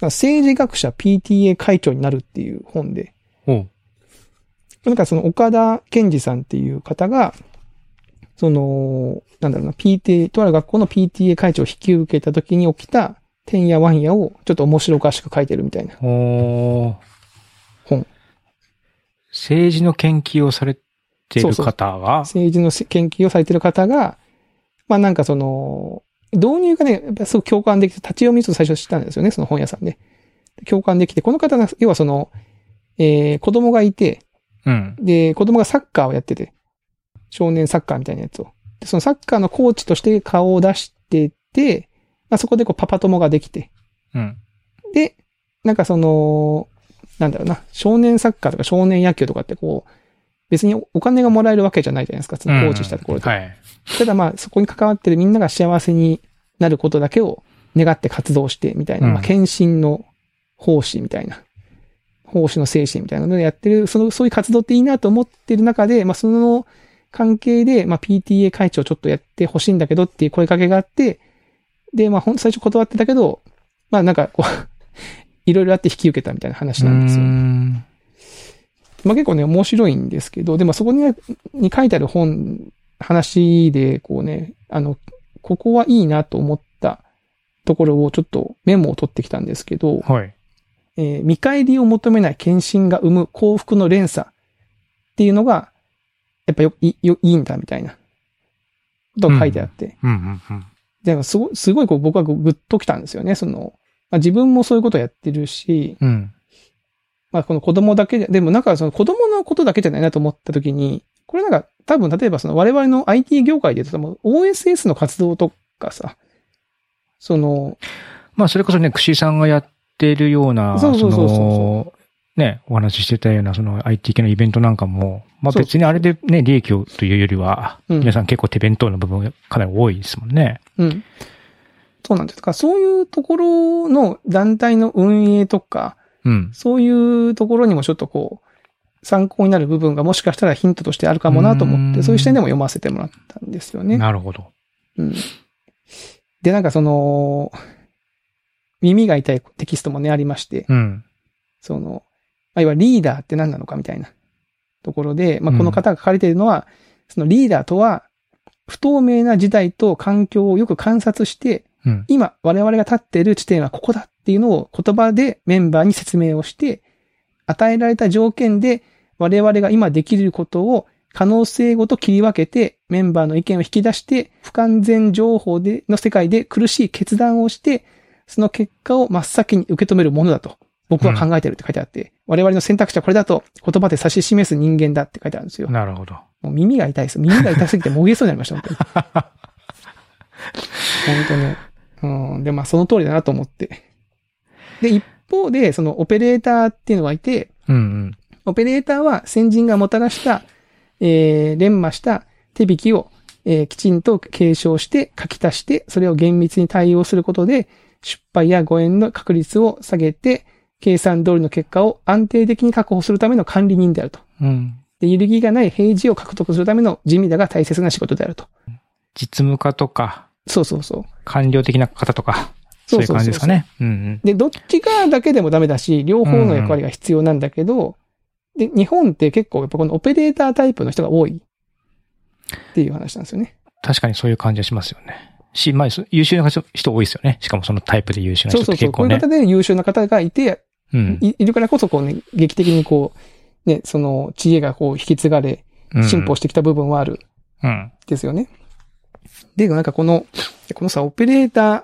政治学者 PTA 会長になるっていう本で、おう。なんかその岡田健二さんっていう方が、その、なんだろうな、PTA、とある学校の PTA 会長を引き受けた時に起きた、てんやわんやをちょっと面白おかしく書いてるみたいな。本政治の研究をされている方が、政治の研究をされてる方が、まあなんかその、導入がね、やっぱすごく共感できて、立ち読みちょっと最初知ったんですよね、その本屋さんで。共感できて、この方が、要はその、えー、子供がいて、うん。で、子供がサッカーをやってて、少年サッカーみたいなやつを。で、そのサッカーのコーチとして顔を出してて、まあそこでこうパパ友ができて、うん。で、なんかその、なんだろうな、少年サッカーとか少年野球とかってこう、別にお金がもらえるわけじゃないじゃないですか、そのコーチしたところで。うんはい。ただまあ、そこに関わってるみんなが幸せになることだけを願って活動して、みたいな、うんまあ、献身の奉仕みたいな、奉仕の精神みたいなのをやってる、その、そういう活動っていいなと思ってる中で、まあ、その関係で、まあ、PTA 会長ちょっとやってほしいんだけどっていう声かけがあって、で、まあ、ほんと最初断ってたけど、まあ、なんかこう、いろいろあって引き受けたみたいな話なんですよまあ結構ね、面白いんですけど、でもそこにに書いてある本、話で、こうね、あの、ここはいいなと思ったところをちょっとメモを取ってきたんですけど、はい。えー見返りを求めない献身が生む幸福の連鎖っていうのが、やっぱよ、いよいいんだみたいな、と書いてあって。うんうんうん。でもすごい、すごいこう僕はグッときたんですよね。その、まあ、自分もそういうことやってるし、うん。まあこの子供だけで、でもなんかその子供のことだけじゃないなと思った時に、これなんか多分例えばその我々の IT 業界で言うと OSS の活動とかさ、その、まあ、それこそね、串井さんがやってるような、そうそうそうそうのね、お話ししてたような、その IT 系のイベントなんかも、まあ別にあれでね、利益をというよりは、うん皆さん結構手弁当の部分がかなり多いですもんね。うん。そうなんです。だからそういうところの団体の運営とか、うん。そういうところにもちょっとこう、参考になる部分がもしかしたらヒントとしてあるかもなと思って、うんそういう視点でも読ませてもらったんですよね。なるほど。うん。で、なんかその、耳が痛いテキストもね、ありまして、うん。その、あいわゆるリーダーって何なのかみたいなところで、まあ、うんこの方が書かれているのは、そのリーダーとは、不透明な事態と環境をよく観察して、うん。今我々が立っている地点はここだっていうのを言葉でメンバーに説明をして、与えられた条件で我々が今できることを可能性ごと切り分けてメンバーの意見を引き出して不完全情報での世界で苦しい決断をして、その結果を真っ先に受け止めるものだと僕は考えてるって書いてあって、我々の選択肢はこれだと言葉で指し示す人間だって書いてあるんですよ。なるほど。もう耳が痛いです。耳が痛すぎてもげそうになりました、本当に。本当ね。うん。で、まあその通りだなと思って。で、一方で、そのオペレーターっていうのがいて、うんうん。オペレーターは先人がもたらした、えー、連磨した手引きを、えーきちんと継承して書き足して、それを厳密に対応することで、失敗や誤嚥の確率を下げて、計算通りの結果を安定的に確保するための管理人であると。うん。で、揺るぎがない平時を獲得するための地味だが大切な仕事であると。実務家とか、そうそうそう。官僚的な方とか、そそういううそうそう感じですかね。うんうん。で、どっちかだけでもダメだし、両方の役割が必要なんだけど、で、日本って結構やっぱこのオペレータータイプの人が多いっていう話なんですよね。確かにそういう感じがしますよね。し、まあ、そ優秀な人多いですよね。しかもそのタイプで優秀な人っそうそうそう。て結構ね。こういう方で優秀な方がいて、うん。いいるからこそこうね、劇的にこう、ね、その知恵がこう引き継がれ、うん進歩してきた部分はあるうん。んですよね。で、なんかこの、このさ、オペレーター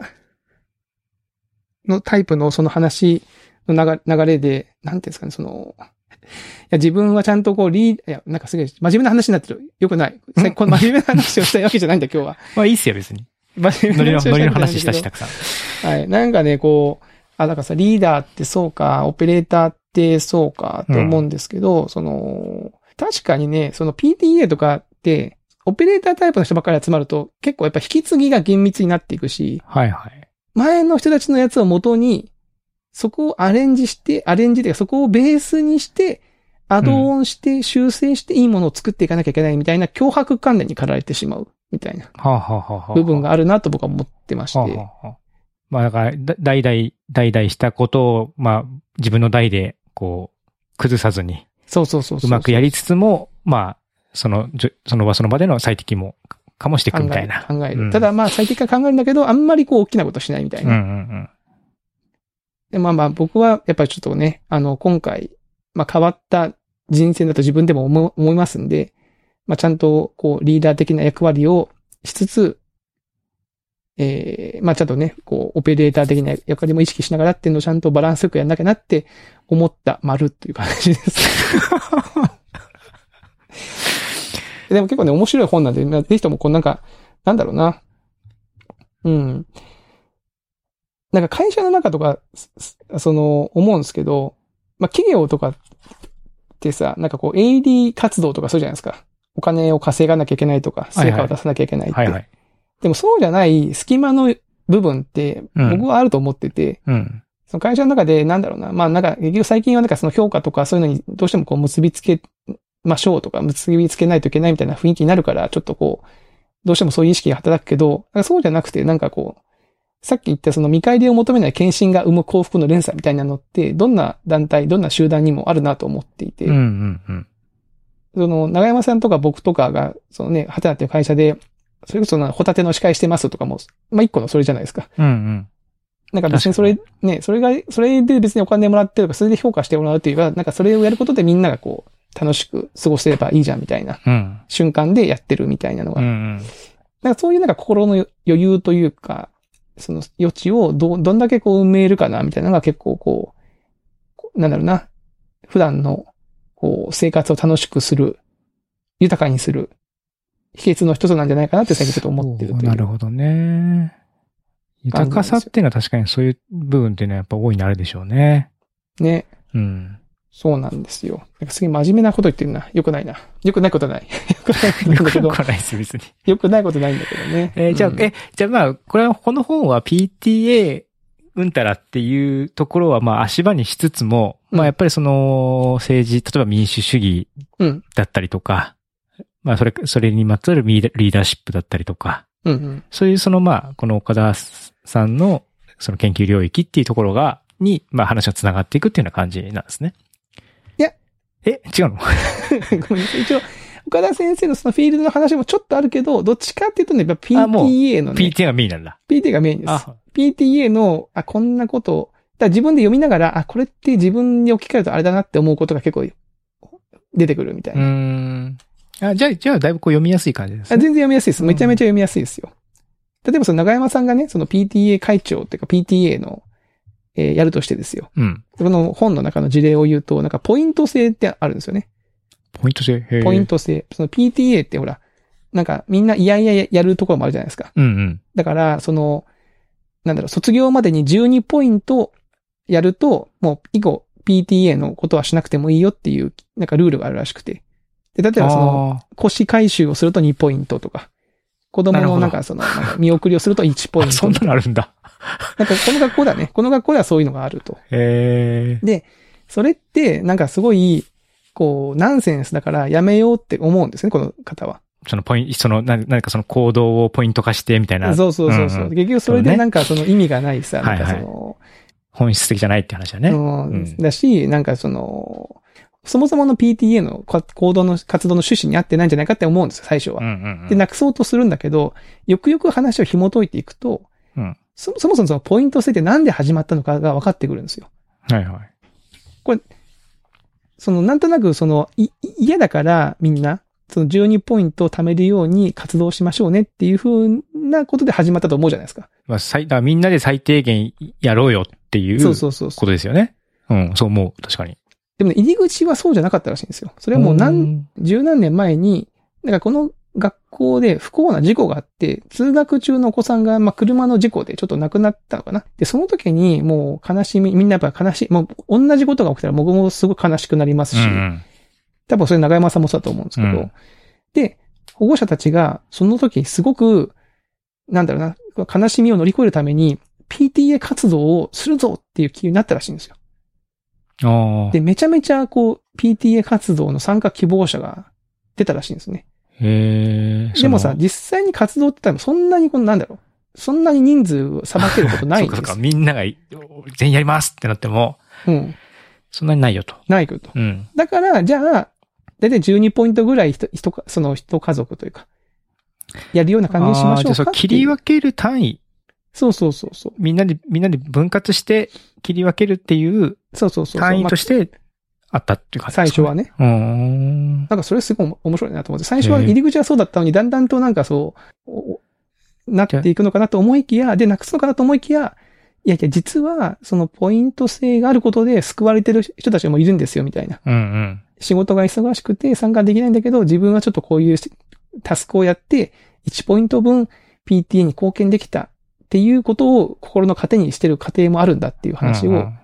のタイプのその話の流流れで、なんていうんですかね、その、いや、自分はちゃんとこう、リー、いや、なんかすげえ、真面目な話になってる。よくない。さこの真面目な話をしたいわけじゃないんだ、今日は。まあいいっすよ、別に。真面目な話ノ話したし、たくさん。はい。なんかね、こう、あ、だからさ、リーダーってそうか、オペレーターってそうか、って思うんですけど、その、確かにね、その PTA とかって、オペレータータイプの人ばっかり集まると、結構やっぱ引き継ぎが厳密になっていくし、はいはい。前の人たちのやつを元に、そこをアレンジして、アレンジでそこをベースにして、アドオンして修正していいものを作っていかなきゃいけないみたいな脅迫観念に駆られてしまうみたいな部分があるなと僕は思ってまして。まあだから、だ代々、代々したことを、まあ、自分の代で、こう、崩さずに、そうそうそうそううまくやりつつも、まあ、その、その場その場での最適も、かもしていくみたいな。考える。考えるうんただまあ最適化考えるんだけど、あんまりこう大きなことしないみたいうんうな。んでまあまあ僕はやっぱりちょっとね、あの今回、まあ変わった人生だと自分でも思思いますんで、まあちゃんとこうリーダー的な役割をしつつ、ええまあちゃんとね、こうオペレーター的な役割も意識しながらっていうのをちゃんとバランスよくやんなきゃなって思った丸っていう感じです。でも結構ね、面白い本なんで、まあぜひともこうなんか、なんだろうな。うん。なんか会社の中とか、その、思うんですけど、まあ企業とかってさ、なんかこう AD 活動とかそうじゃないですか。お金を稼がなきゃいけないとか、成果を出さなきゃいけないって。はいはい。でもそうじゃない隙間の部分って、うん僕はあると思ってて、うん。その会社の中で、なんだろうな、まあなんか、結局最近はなんかその評価とかそういうのにどうしてもこう結びつけましょうとか、結びつけないといけないみたいな雰囲気になるから、ちょっとこう、どうしてもそういう意識が働くけど、そうじゃなくて、なんかこう、さっき言ったその見返りを求めない献身が生む幸福の連鎖みたいなのって、どんな団体、どんな集団にもあるなと思っていて、うんうんうん。その、長山さんとか僕とかが、そのね、ハテナっていう会社で、それこそな、ホタテの司会してますとかも、まあ一個のそれじゃないですか。うんうん。なんか別にそれ、ね、それが、それで別にお金もらってるとか、それで評価してもらうっていうか、なんかそれをやることでみんながこう、楽しく過ごせればいいじゃんみたいなうん。瞬間でやってるみたいなのが、うんうん。なんかそういうなんか心の余裕というか、その余地をど、どんだけこう埋めるかなみたいなのが結構こう、なんだろうな、普段のこう生活を楽しくする、豊かにする秘訣の一つなんじゃないかなって最近ちょっと思ってるという。なるほどね。豊かさっていうのは確かにそういう部分っていうのはやっぱ大いにあるでしょうね。ね。うん。そうなんですよ。なんかすげえ真面目なこと言ってるな。よくないな。よくないことない。よくないことなんだけどよく、はないです、別に。よくないことないんだけどね。えーじゃあ、うんえ、じゃあまあ、これは、この本は PTA うんたらっていうところはまあ足場にしつつも、うんまあやっぱりその政治、例えば民主主義うん。だったりとか、まあそれ、それにまつわるリーダリーシップだったりとか、うんうん。そういうそのまあ、この岡田さんのその研究領域っていうところが、に、まあ話が繋がっていくっていうような感じなんですね。いや。え、違うの？ごめんなさい。一応、岡田先生のそのフィールドの話もちょっとあるけど、どっちかっていうとね、やっぱ PTA のね、?PTA がメインなんだ。PTA がメインです。あ、PTA の、あ、こんなことを、だ自分で読みながら、あ、これって自分に置き換えるとあれだなって思うことが結構出てくるみたいうな。あ、じゃあ、じゃあだいぶこう読みやすい感じですね。あ全然読みやすいです。めちゃめちゃ読みやすいですよ。例えばその長山さんがね、その PTA 会長っていうか PTA の、えーやるとしてですよ。うん。この本の中の事例を言うと、なんかポイント制ってあるんですよね。ポイント制？ポイン。ト制。その PTA ってほら、なんかみんないやいややるところもあるじゃないですか。うんうん。だから、その、なんだろう、卒業までに12ポイントやると、もう以後 PTA のことはしなくてもいいよっていう、なんかルールがあるらしくて。で、例えばその、あ腰回収をすると2ポイントとか、子供のなんかその、見送りをすると1ポイント。そんなのあるんだ。なんかこの学校だね。この学校ではそういうのがあると。へえ。それって、なんかすごい、こう、ナンセンスだからやめようって思うんですね、この方は。そのポイント、その、な何かその行動をポイント化してみたいな。そうそうそうそう。んん結局それでなんかその意味がないさ、ねなんかその、本質的じゃないって話だね。うんうんだし、なんかその、そもそもの PTA のか行動の活動の趣旨に合ってないんじゃないかって思うんですよ、最初は。うんうんうん。で、なくそうとするんだけど、よくよく話を紐解いていくと、うんそそもそもそのポイント制ってなんで始まったのかが分かってくるんですよ。はいはい。その、なんとなくその、い嫌だからみんな、その12ポイントを貯めるように活動しましょうねっていう風なことで始まったと思うじゃないですか。まあ、最、だみんなで最低限やろうよっていうそうそうそう。ことですよね。うん、そう思う。確かに。でもね、入り口はそうじゃなかったらしいんですよ。それはもう何、十何年前に、なんかこの学校で不幸な事故があって、通学中のお子さんが、まあ、車の事故でちょっと亡くなったのかな。で、その時にもう悲しみ、みんなやっぱ悲しい、もう同じことが起きたら僕もすごい悲しくなりますし。多分それ長山さんもそうだと思うんですけど、うんで、保護者たちがその時すごく、なんだろうな、悲しみを乗り越えるために PTA 活動をするぞっていう気になったらしいんですよ。ああ。で、めちゃめちゃこう、PTA 活動の参加希望者が出たらしいんですね。へえ。でもさ実際に活動って言ったらそんなにこのなんだろう。そんなに人数をさばけることないん そうかそうか、です。みんながい全員やりますってなっても、うん。そんなにないよと。ないけど。うん。だから、じゃあ、だいたい12ポイントぐらい人、人か、その人家族というか、やるような感じにしましょうかあーじゃあそう切り分ける単位、そうそうそうそう。みんなで、みんなで分割して切り分けるっていうそうそうそう。単位としまてあったっていうあ感じですか、最初はね。うーん。なんかそれすごい面白いなと思って、最初は入り口はそうだったのに、だんだんとなんかそう、おなっていくのかなと思いきや、で、なくすのかなと思いきや、いやいや、実は、そのポイント制があることで救われてる人たちもいるんですよ、みたいな。うんうん。仕事が忙しくて参加できないんだけど、自分はちょっとこういうタスクをやって、1ポイント分 PTA に貢献できたっていうことを心の糧にしてる過程もあるんだっていう話をうんうん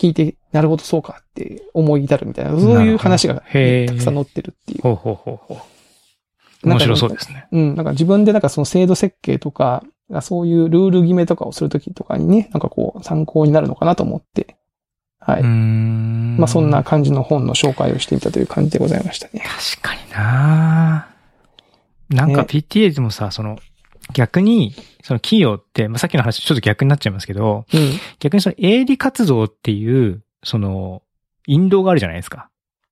聞いて、なるほどそうかって思い至るみたいな、そういう話がたくさん載ってるっていう。ほうほうほうほう。面白そうですね。うん、なんか自分でなんかその制度設計とか、そういうルール決めとかをするときとかにね、なんかこう参考になるのかなと思って、はい。まあそんな。感じの本の紹介をしてみたという感じでございましたね。確かにななんかね PTA でもさ、その、逆に、その企業って、まあ、さっきの話ちょっと逆になっちゃいますけど、うん。逆にその営利活動っていう、その、引導があるじゃないですか。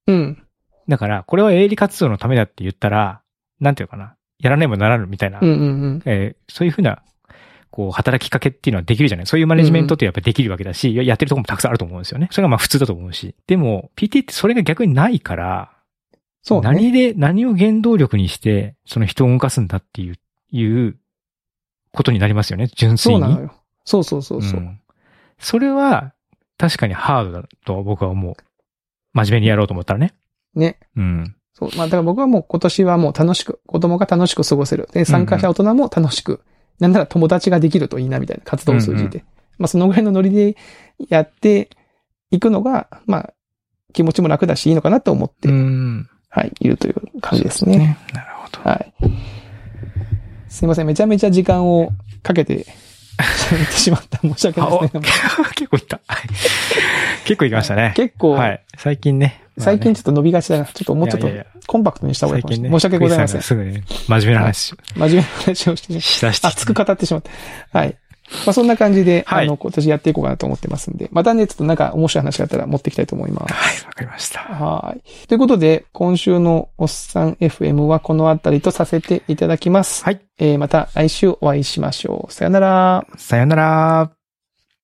うん。だから、これは営利活動のためだって言ったら、なんていうのかな。やらねばならぬみたいな、うんうんうん。えーそういうふうな、こう、働きかけっていうのはできるじゃないそういうマネジメントってやっぱできるわけだし、ややってるところもたくさんあると思うんですよね。それがまあ普通だと思うし。でも、PT ってそれが逆にないから、そうね。何で、何を原動力にして、その人を動かすんだっていう、いうことになりますよね、純粋に。そうなのよ。そうそうそうそう。んそれは、確かにハードだと僕は思う。真面目にやろうと思ったらね。ね。うん。そう。まあだから僕はもう今年はもう楽しく、子供が楽しく過ごせる。で、参加者大人も楽しく、なんなら友達ができるといいなみたいな活動を通じて。うんまあそのぐらいのノリでやっていくのが、まあ気持ちも楽だしいいのかなと思って、うん。はい、いるという感じですそうね。。なるほど。はい。すいません。めちゃめちゃ時間をかけて喋ってしまった。申し訳ないですね。結構いった。はい結構いきましたね。結構、はい。最近ね。まあね最近ちょっと伸びがちだな。ちょっともうちょっとコンパクトにした方がいいかもしれない。申し訳ございません。すぐね、真面目な話真面目な話をしてね。しだして。熱く語ってしまって。はい。まあそんな感じで、はいあの、今年やっていこうかなと思ってますんで、またね、ちょっとなんか面白い話があったら持っていきたいと思います。はい、わかりました。はい。ということで、今週のおっさん FM はこのあたりとさせていただきます。はい。えー、また来週お会いしましょう。さよなら。さよなら。